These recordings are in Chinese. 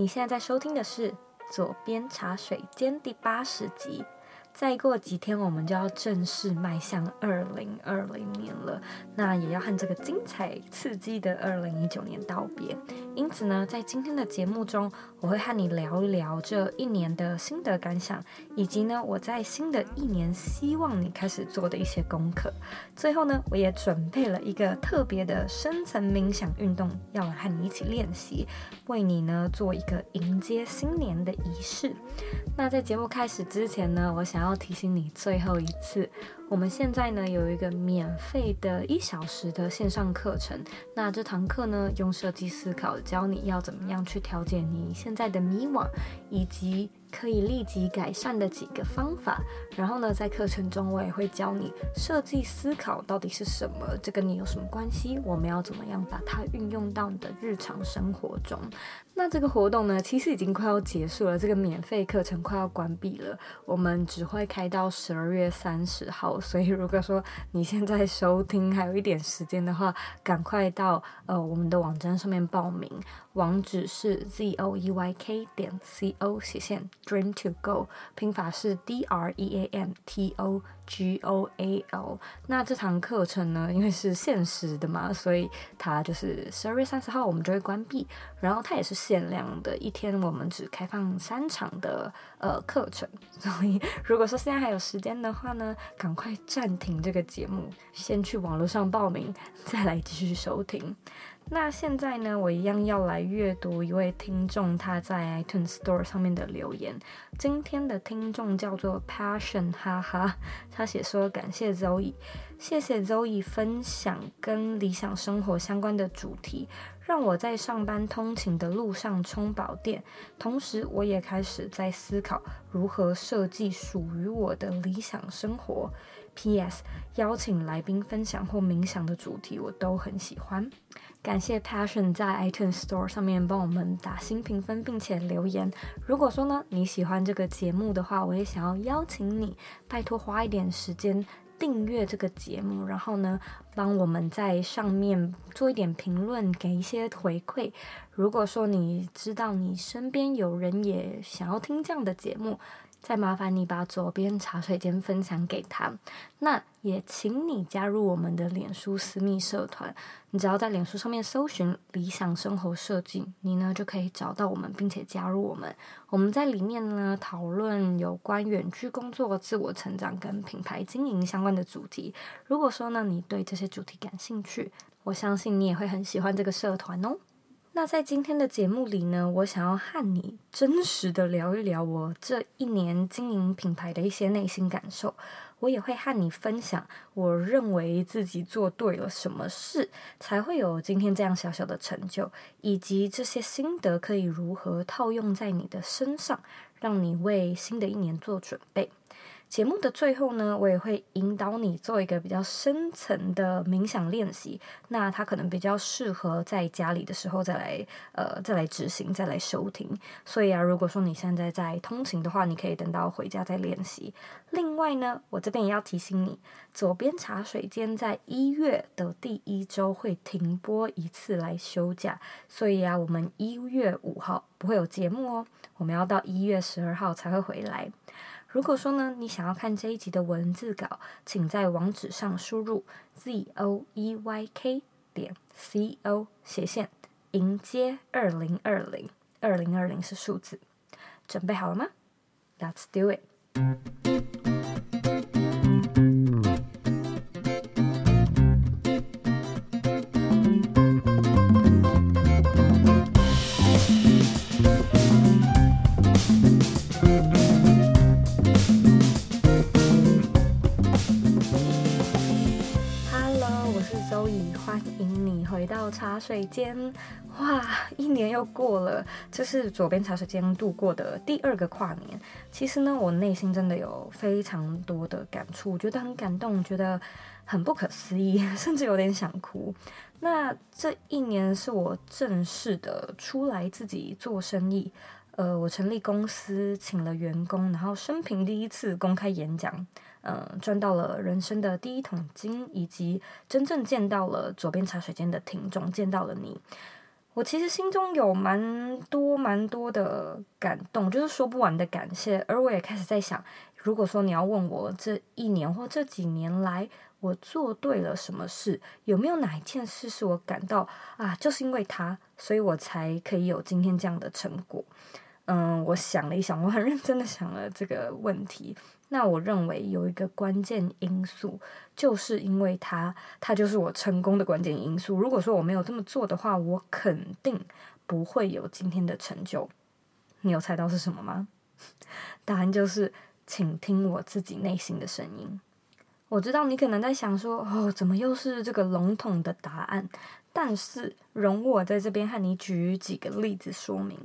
你现在在收听的是《左边茶水间》第八十集。再过几天，我们就要正式迈向二零二零年了，那也要和这个精彩刺激的二零一九年道别。因此呢，在今天的节目中，我会和你聊一聊这一年的心得感想，以及呢，我在新的一年希望你开始做的一些功课。最后呢，我也准备了一个特别的深层冥想运动，要来和你一起练习，为你呢做一个迎接新年的仪式。那在节目开始之前呢，我想要提醒你最后一次，我们现在呢有一个免费的一小时的线上课程。那这堂课呢，用设计思考教你要怎么样去调节你现在的迷惘，以及可以立即改善的几个方法。然后呢，在课程中我也会教你设计思考到底是什么，这跟你有什么关系？我们要怎么样把它运用到你的日常生活中？那这个活动呢，其实已经快要结束了，这个免费课程快要关闭了。我们只会开到十二月三十号，所以如果说你现在收听还有一点时间的话，赶快到呃我们的网站上面报名，网址是 z o e y k 点 c o 斜线 dream to go，拼法是 d r e a m t o。G O A L，那这堂课程呢，因为是限时的嘛，所以它就是十二月三十号我们就会关闭。然后它也是限量的，一天我们只开放三场的呃课程。所以如果说现在还有时间的话呢，赶快暂停这个节目，先去网络上报名，再来继续收听。那现在呢，我一样要来阅读一位听众他在 iTunes Store 上面的留言。今天的听众叫做 Passion，哈哈，他写说感谢 Zoe，谢谢 Zoe 分享跟理想生活相关的主题，让我在上班通勤的路上充饱电，同时我也开始在思考如何设计属于我的理想生活。P.S. 邀请来宾分享或冥想的主题，我都很喜欢。感谢 Passion 在 iTunes Store 上面帮我们打新评分，并且留言。如果说呢，你喜欢这个节目的话，我也想要邀请你，拜托花一点时间订阅这个节目，然后呢，帮我们在上面做一点评论，给一些回馈。如果说你知道你身边有人也想要听这样的节目，再麻烦你把左边茶水间分享给他，那也请你加入我们的脸书私密社团。你只要在脸书上面搜寻“理想生活设计”，你呢就可以找到我们，并且加入我们。我们在里面呢讨论有关远距工作、自我成长跟品牌经营相关的主题。如果说呢你对这些主题感兴趣，我相信你也会很喜欢这个社团哦。那在今天的节目里呢，我想要和你真实的聊一聊我这一年经营品牌的一些内心感受。我也会和你分享，我认为自己做对了什么事，才会有今天这样小小的成就，以及这些心得可以如何套用在你的身上，让你为新的一年做准备。节目的最后呢，我也会引导你做一个比较深层的冥想练习。那它可能比较适合在家里的时候再来，呃，再来执行，再来收听。所以啊，如果说你现在在通勤的话，你可以等到回家再练习。另外呢，我这边也要提醒你，左边茶水间在一月的第一周会停播一次来休假，所以啊，我们一月五号不会有节目哦，我们要到一月十二号才会回来。如果说呢，你想要看这一集的文字稿，请在网址上输入 z o e y k 点 c o 斜线迎接二零二零，二零二零是数字，准备好了吗？Let's do it。水间，哇，一年又过了，这是左边茶水间度过的第二个跨年。其实呢，我内心真的有非常多的感触，觉得很感动，觉得很不可思议，甚至有点想哭。那这一年是我正式的出来自己做生意，呃，我成立公司，请了员工，然后生平第一次公开演讲。嗯，赚到了人生的第一桶金，以及真正见到了左边茶水间的听众，见到了你。我其实心中有蛮多蛮多的感动，就是说不完的感谢。而我也开始在想，如果说你要问我这一年或这几年来我做对了什么事，有没有哪一件事是我感到啊，就是因为他，所以我才可以有今天这样的成果。嗯，我想了一想，我很认真的想了这个问题。那我认为有一个关键因素，就是因为他，他就是我成功的关键因素。如果说我没有这么做的话，我肯定不会有今天的成就。你有猜到是什么吗？答案就是，请听我自己内心的声音。我知道你可能在想说，哦，怎么又是这个笼统的答案？但是容我在这边和你举几个例子说明。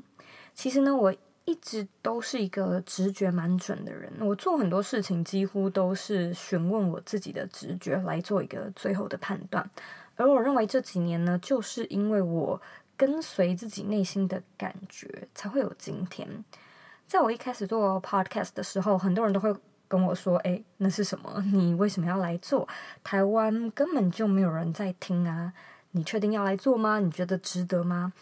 其实呢，我。一直都是一个直觉蛮准的人，我做很多事情几乎都是询问我自己的直觉来做一个最后的判断。而我认为这几年呢，就是因为我跟随自己内心的感觉，才会有今天。在我一开始做 podcast 的时候，很多人都会跟我说：“诶，那是什么？你为什么要来做？台湾根本就没有人在听啊！你确定要来做吗？你觉得值得吗？”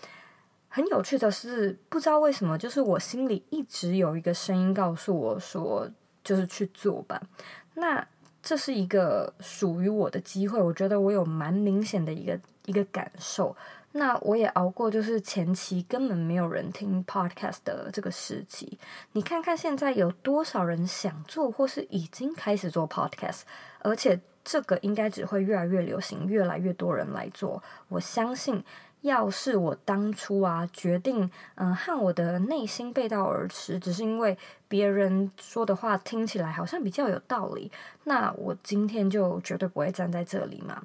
很有趣的是，不知道为什么，就是我心里一直有一个声音告诉我说，就是去做吧。那这是一个属于我的机会，我觉得我有蛮明显的一个一个感受。那我也熬过，就是前期根本没有人听 podcast 的这个时期。你看看现在有多少人想做，或是已经开始做 podcast，而且这个应该只会越来越流行，越来越多人来做。我相信。要是我当初啊决定，嗯、和我的内心背道而驰，只是因为别人说的话听起来好像比较有道理，那我今天就绝对不会站在这里嘛。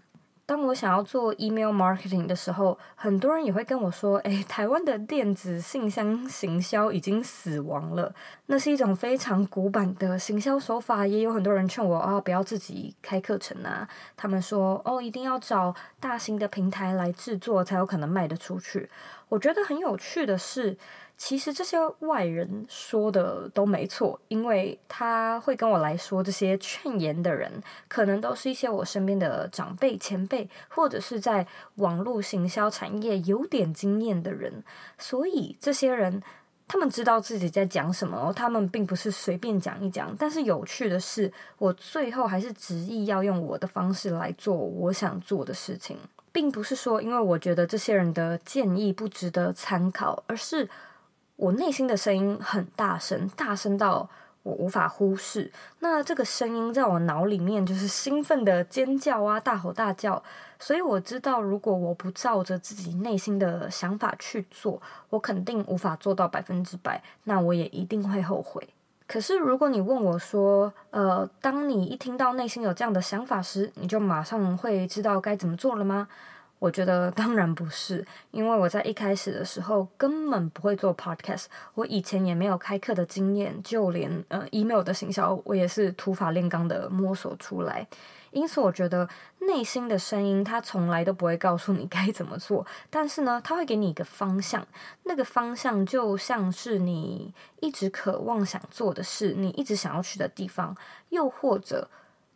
当我想要做 email marketing 的时候，很多人也会跟我说：“诶，台湾的电子信箱行销已经死亡了，那是一种非常古板的行销手法。”也有很多人劝我啊，不要自己开课程啊。他们说：“哦，一定要找大型的平台来制作，才有可能卖得出去。”我觉得很有趣的是。其实这些外人说的都没错，因为他会跟我来说这些劝言的人，可能都是一些我身边的长辈、前辈，或者是在网络行销产业有点经验的人。所以这些人，他们知道自己在讲什么，他们并不是随便讲一讲。但是有趣的是，我最后还是执意要用我的方式来做我想做的事情，并不是说因为我觉得这些人的建议不值得参考，而是。我内心的声音很大声，大声到我无法忽视。那这个声音在我脑里面就是兴奋的尖叫啊，大吼大叫。所以我知道，如果我不照着自己内心的想法去做，我肯定无法做到百分之百。那我也一定会后悔。可是如果你问我说，呃，当你一听到内心有这样的想法时，你就马上会知道该怎么做了吗？我觉得当然不是，因为我在一开始的时候根本不会做 podcast，我以前也没有开课的经验，就连呃 email 的行销我也是土法炼钢的摸索出来。因此，我觉得内心的声音它从来都不会告诉你该怎么做，但是呢，它会给你一个方向，那个方向就像是你一直渴望想做的事，你一直想要去的地方，又或者。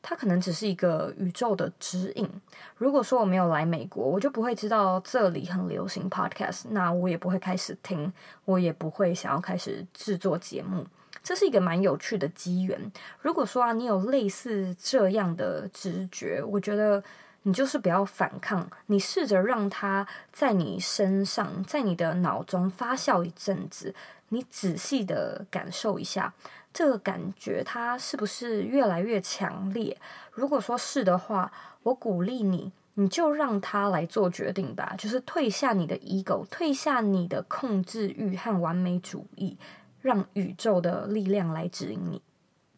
它可能只是一个宇宙的指引。如果说我没有来美国，我就不会知道这里很流行 podcast，那我也不会开始听，我也不会想要开始制作节目。这是一个蛮有趣的机缘。如果说啊，你有类似这样的直觉，我觉得你就是不要反抗，你试着让它在你身上，在你的脑中发酵一阵子，你仔细的感受一下。这个感觉它是不是越来越强烈？如果说是的话，我鼓励你，你就让他来做决定吧，就是退下你的 ego，退下你的控制欲和完美主义，让宇宙的力量来指引你。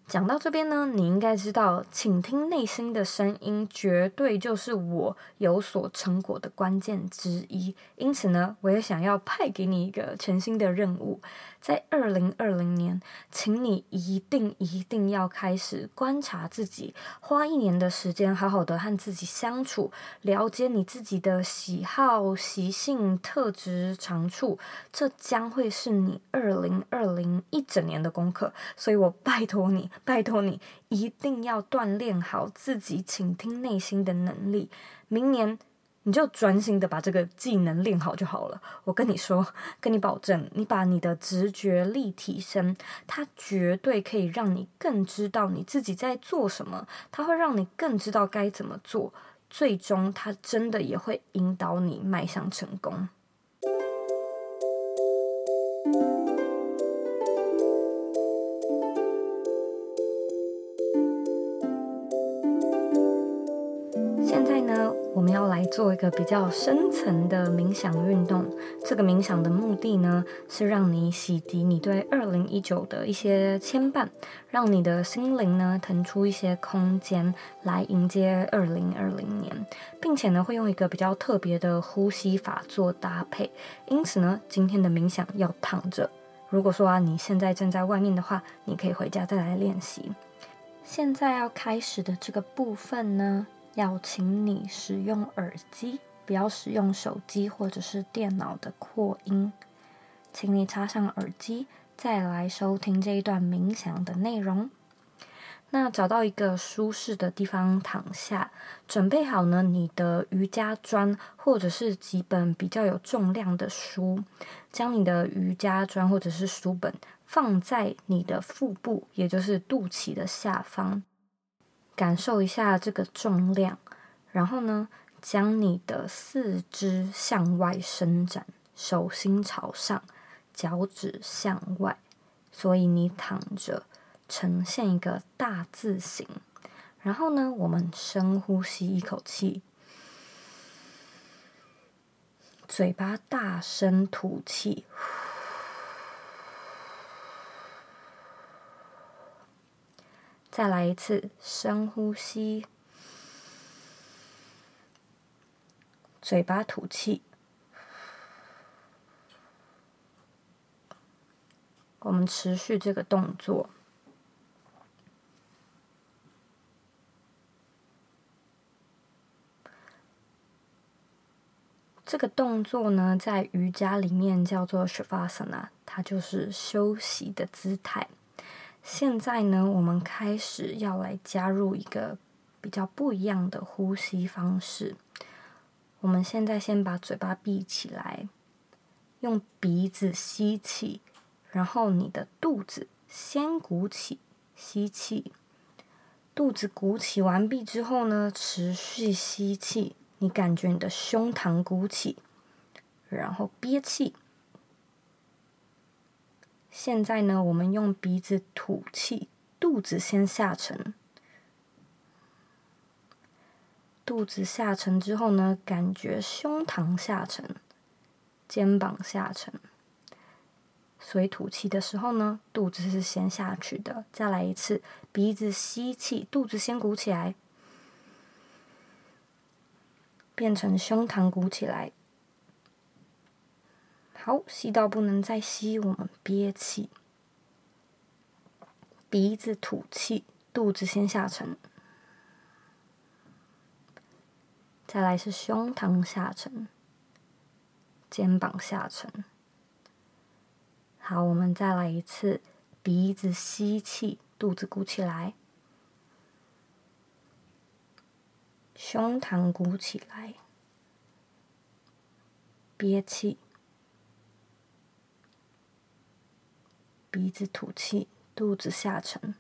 讲到这边呢，你应该知道，倾听内心的声音，绝对就是我有所成果的关键之一。因此呢，我也想要派给你一个全新的任务。在二零二零年，请你一定一定要开始观察自己，花一年的时间，好好的和自己相处，了解你自己的喜好、习性、特质、长处，这将会是你二零二零一整年的功课。所以我拜托你，拜托你，一定要锻炼好自己倾听内心的能力。明年。你就专心的把这个技能练好就好了。我跟你说，跟你保证，你把你的直觉力提升，它绝对可以让你更知道你自己在做什么，它会让你更知道该怎么做，最终它真的也会引导你迈向成功。要来做一个比较深层的冥想运动。这个冥想的目的呢，是让你洗涤你对二零一九的一些牵绊，让你的心灵呢腾出一些空间来迎接二零二零年，并且呢会用一个比较特别的呼吸法做搭配。因此呢，今天的冥想要躺着。如果说啊你现在正在外面的话，你可以回家再来练习。现在要开始的这个部分呢，要请你使用耳机，不要使用手机或者是电脑的扩音。请你插上耳机，再来收听这一段冥想的内容。那找到一个舒适的地方躺下，准备好呢，你的瑜伽砖或者是几本比较有重量的书，将你的瑜伽砖或者是书本放在你的腹部，也就是肚脐的下方。感受一下这个重量，然后呢，将你的四肢向外伸展，手心朝上，脚趾向外，所以你躺着呈现一个大字形。然后呢，我们深呼吸一口气，嘴巴大声吐气。再来一次深呼吸，嘴巴吐气。我们持续这个动作。这个动作呢，在瑜伽里面叫做 Shavasana，它就是休息的姿态。现在呢，我们开始要来加入一个比较不一样的呼吸方式。我们现在先把嘴巴闭起来，用鼻子吸气，然后你的肚子先鼓起，吸气。肚子鼓起完毕之后呢，持续吸气，你感觉你的胸膛鼓起，然后憋气。现在呢，我们用鼻子吐气，肚子先下沉。肚子下沉之后呢，感觉胸膛下沉，肩膀下沉。所以吐气的时候呢，肚子是先下去的。再来一次，鼻子吸气，肚子先鼓起来，变成胸膛鼓起来。好，吸到不能再吸，我们憋气，鼻子吐气，肚子先下沉，再来是胸膛下沉，肩膀下沉。好，我们再来一次，鼻子吸气，肚子鼓起来，胸膛鼓起来，憋气。鼻子吐气，肚子下沉，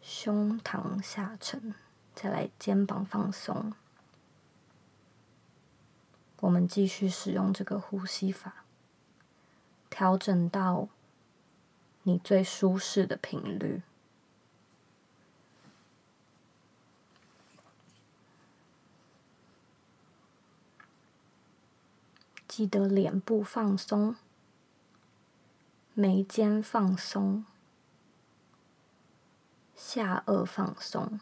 胸膛下沉，再来肩膀放松。我们继续使用这个呼吸法，调整到你最舒适的频率。记得脸部放松，眉间放松，下颚放松，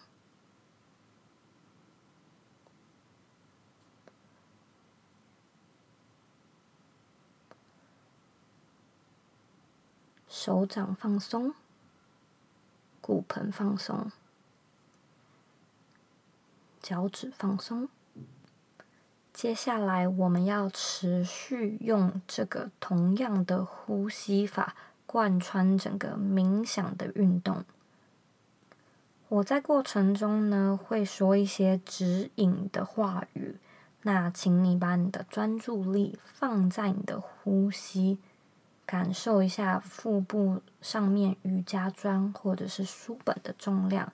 手掌放松，骨盆放松，脚趾放松。接下来，我们要持续用这个同样的呼吸法贯穿整个冥想的运动。我在过程中呢，会说一些指引的话语。那请你把你的专注力放在你的呼吸，感受一下腹部上面瑜伽砖或者是书本的重量，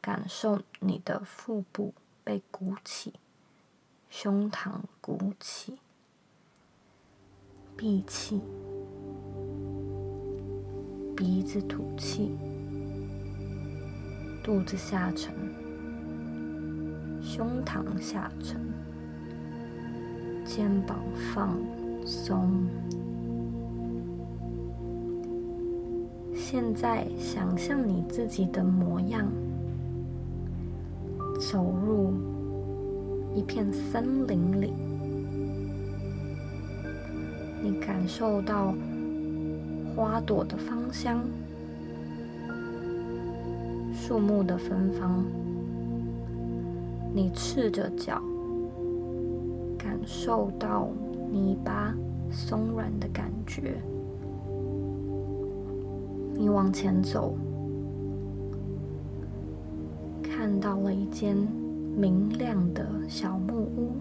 感受你的腹部被鼓起，胸膛鼓起，闭气，鼻子吐气。肚子下沉，胸膛下沉，肩膀放松。现在想象你自己的模样，走入一片森林里，你感受到花朵的芳香。树木的芬芳，你赤着脚，感受到泥巴松软的感觉。你往前走，看到了一间明亮的小木屋。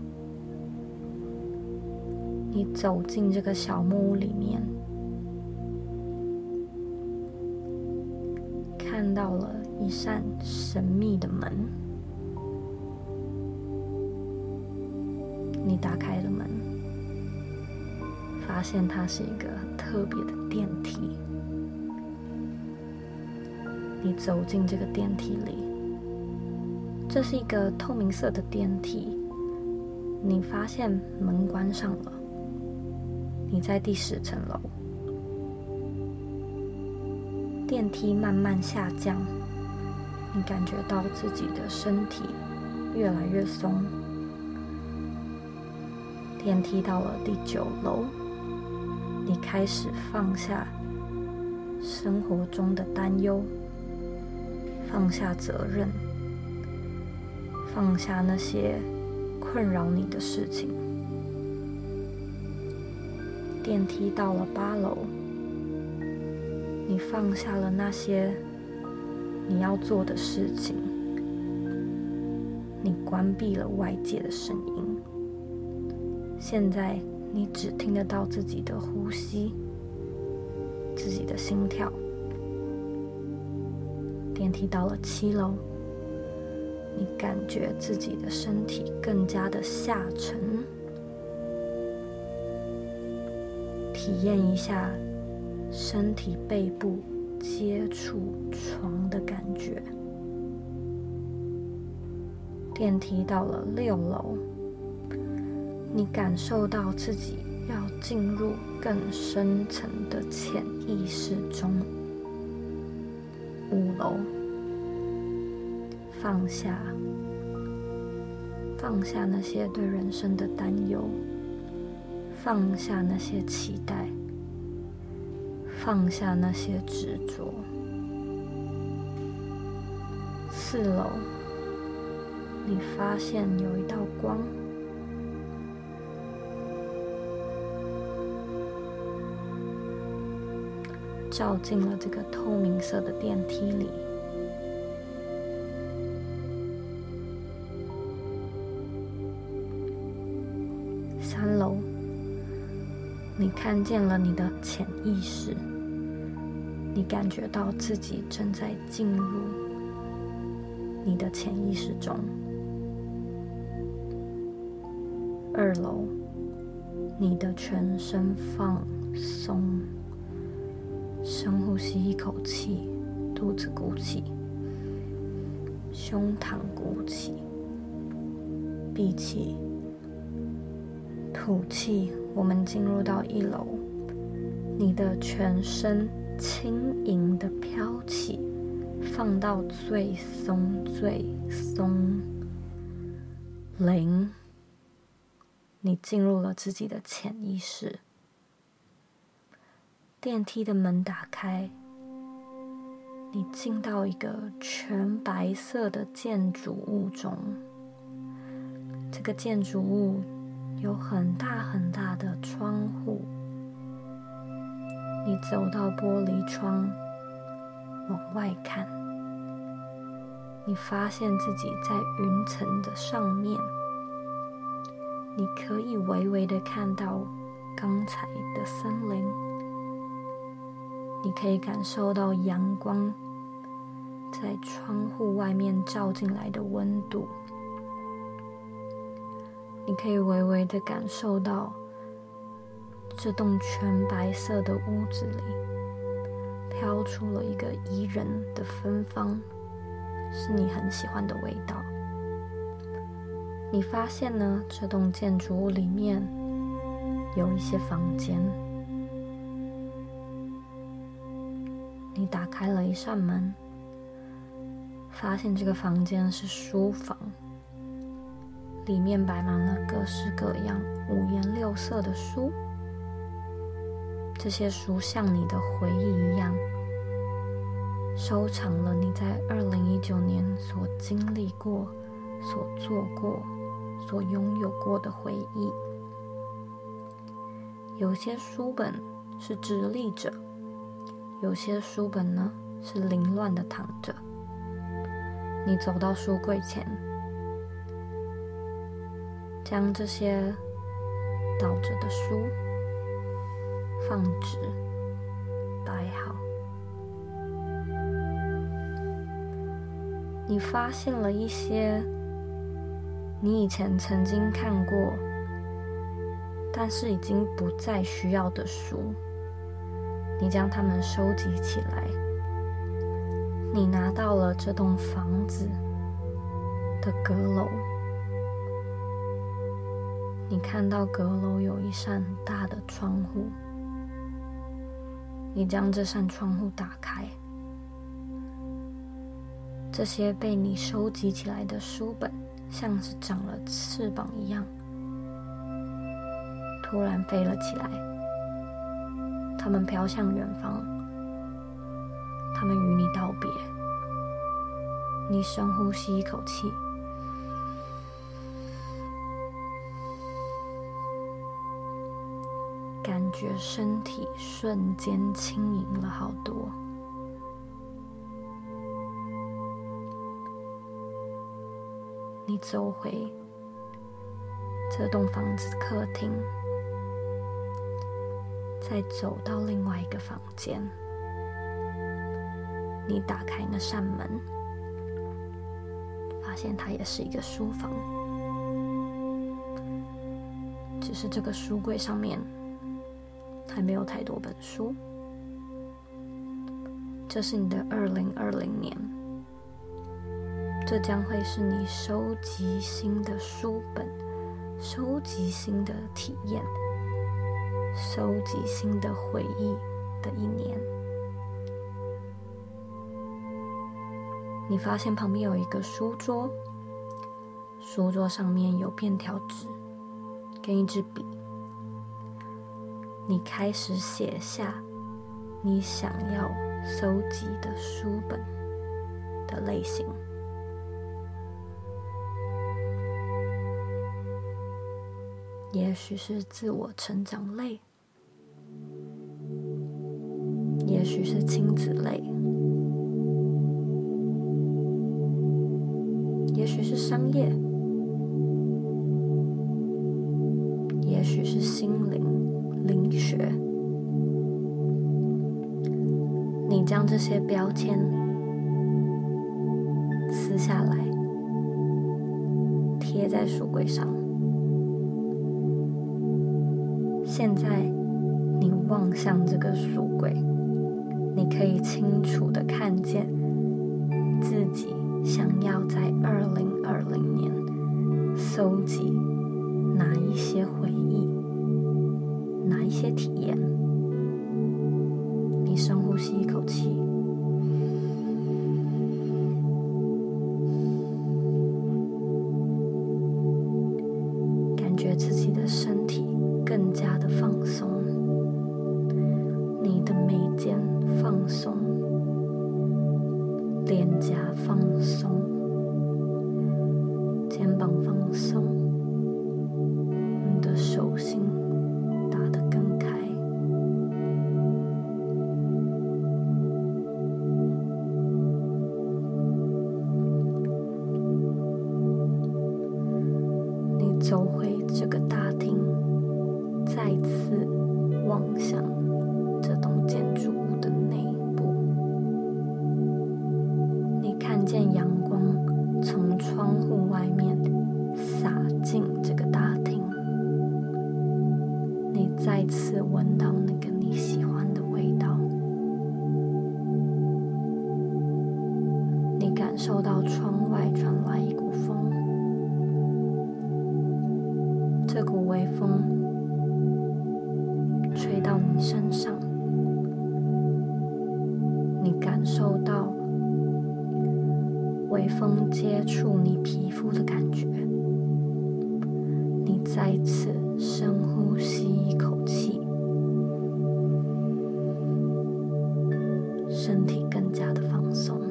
你走进这个小木屋里面，看到了。一扇神秘的门，你打开了门，发现它是一个特别的电梯。你走进这个电梯里，这是一个透明色的电梯。你发现门关上了，你在第十层楼，电梯慢慢下降。你感觉到自己的身体越来越松。电梯到了第九楼，你开始放下生活中的担忧，放下责任，放下那些困扰你的事情。电梯到了八楼，你放下了那些。你要做的事情，你关闭了外界的声音。现在你只听得到自己的呼吸，自己的心跳。电梯到了七楼，你感觉自己的身体更加的下沉，体验一下身体背部。接触床的感觉。电梯到了六楼，你感受到自己要进入更深层的潜意识中。五楼，放下，放下那些对人生的担忧，放下那些期待。放下那些执着。四楼，你发现有一道光照进了这个透明色的电梯里。看见了你的潜意识。你感觉到自己正在进入你的潜意识中。二楼，你的全身放松，深呼吸一口气，肚子鼓起，胸膛鼓起，闭气，吐气。我们进入到一楼，你的全身。轻盈的飘起，放到最松最松。零，你进入了自己的潜意识。电梯的门打开，你进到一个全白色的建筑物中。这个建筑物有很大很大的窗户。你走到玻璃窗，往外看，你发现自己在云层的上面，你可以微微的看到刚才的森林，你可以感受到阳光在窗户外面照进来的温度，你可以微微的感受到这栋全白色的屋子里飘出了一个宜人的芬芳。是你很喜欢的味道。你发现呢，这栋建筑物里面有一些房间。你打开了一扇门，发现这个房间是书房，里面摆满了各式各样、五颜六色的书。这些书像你的回忆一样。收藏了你在二零一九年所经历过、所做过、所拥有过的回忆。有些书本是直立着，有些书本呢是凌乱的躺着。你走到书柜前，将这些倒着的书放直，摆好。你发现了一些你以前曾经看过，但是已经不再需要的书。你将它们收集起来。你拿到了这栋房子的阁楼。你看到阁楼有一扇大的窗户。你将这扇窗户打开。这些被你收集起来的书本，像是长了翅膀一样，突然飞了起来。它们飘向远方，它们与你道别。你深呼吸一口气，觉身体瞬间轻盈了好多。你走回这栋房子客厅，再走到另外一个房间。你打开那扇门，发现它也是一个书房，只是这个书柜上面还没有太多本书。这是你的二零二零年。这将会是你收集新的书本、收集新的体验、收集新的回忆的一年。你发现旁边有一个书桌，书桌上面有便条纸跟一支笔。你开始写下你想要收集的书本的类型。也许是自我成长类，也许是亲子类，也许是商业，也许是心灵灵将这些标签撕下来，贴在书柜上。现在，你望向这个书柜，你可以清楚地看见自己想要在二零二零年搜集哪一些回忆，哪一些体验。深呼吸一口气。都会这个放松。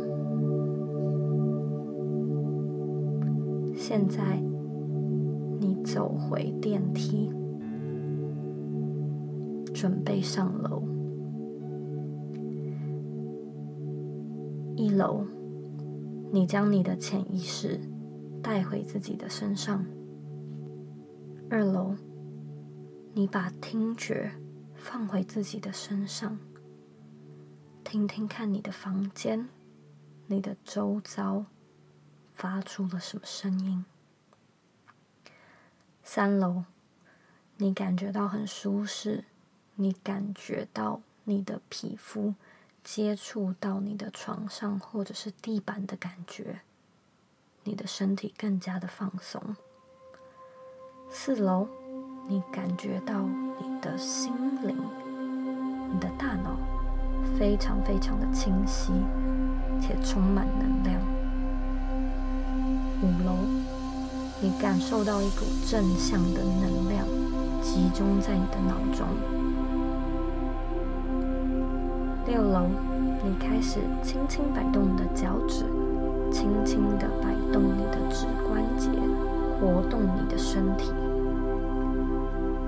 现在。你走回电梯，准备上楼。一楼，你将你的潜意识带回自己的身上。二楼，你把听觉放回自己的身上，听听看你的房间、你的周遭发出了什么声音。三楼，你感觉到很舒适，你感觉到你的皮肤接触到你的床上或者是地板的感觉，你的身体更加的放松。四楼，你感觉到你的心灵、你的大脑非常非常的清晰且充满能量。五楼。你感受到一股正向的能量集中在你的脑中。六楼，你开始轻轻摆动你的脚趾，轻轻地摆动你的指关节，活动你的身体。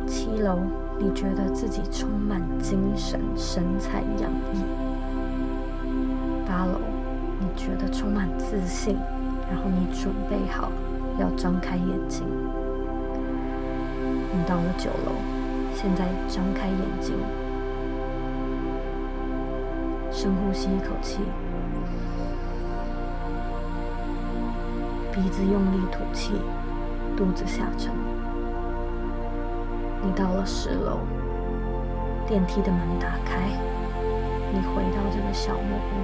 七楼，你觉得自己充满精神，神采洋溢。八楼，你觉得充满自信，然后你准备好。要张开眼睛，你到了九楼，现在张开眼睛，深呼吸一口气，鼻子用力吐气，肚子下沉。你到了十楼，电梯的门打开，你回到这个小木屋，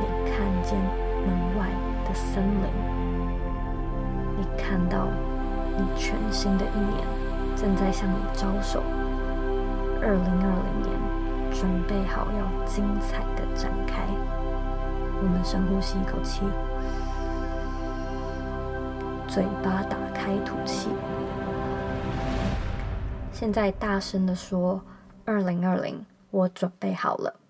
你看见门外的森林。你看到你全新的一年正在向你招手，二零二零年准备好要精彩的展开。我们深呼吸一口气，嘴巴打开吐气。现在大声的说：“二零二零，我准备好了。”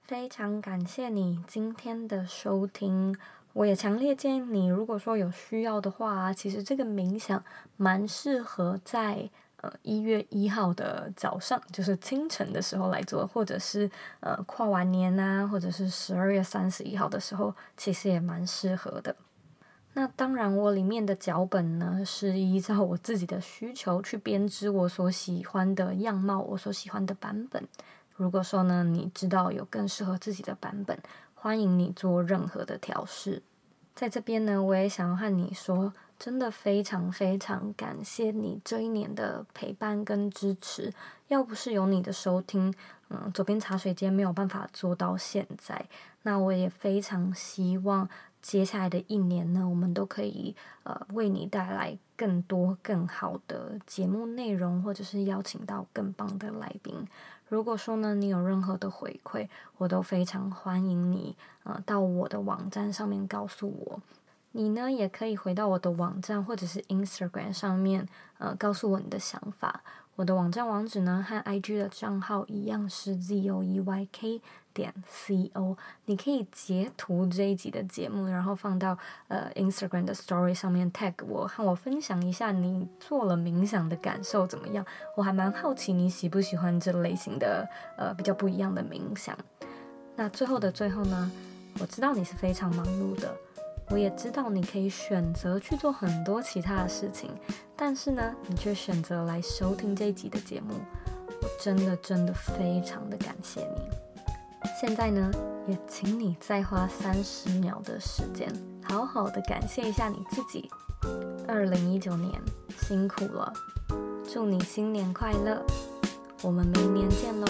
非常感谢你今天的收听，我也强烈建议你，如果说有需要的话，其实这个冥想蛮适合在呃一月一号的早上，就是清晨的时候来做，或者是呃跨完年啊，或者是十二月三十一号的时候，其实也蛮适合的。那当然，我里面的脚本呢，是依照我自己的需求去编织我所喜欢的样貌，我所喜欢的版本。如果说呢，你知道有更适合自己的版本，欢迎你做任何的调试。在这边呢，我也想要和你说，真的非常非常感谢你这一年的陪伴跟支持。要不是有你的收听，嗯，左边茶水间没有办法做到现在。那我也非常希望接下来的一年呢，我们都可以呃为你带来更多更好的节目内容，或者是邀请到更棒的来宾。如果说呢，你有任何的回馈，我都非常欢迎你，呃，到我的网站上面告诉我。你呢，也可以回到我的网站或者是 Instagram 上面，呃，告诉我你的想法。我的网站网址呢，和 IG 的账号一样是 zoeyk 点 co。你可以截图这一集的节目，然后放到呃 Instagram 的 Story 上面 tag 我，和我分享一下你做了冥想的感受怎么样。我还蛮好奇你喜不喜欢这类型的呃比较不一样的冥想。那最后的最后呢，我知道你是非常忙碌的。我也知道你可以选择去做很多其他的事情，但是呢，你却选择来收听这一集的节目，我真的真的非常的感谢你。现在呢，也请你再花三十秒的时间，好好的感谢一下你自己。二零一九年辛苦了，祝你新年快乐，我们明年见喽。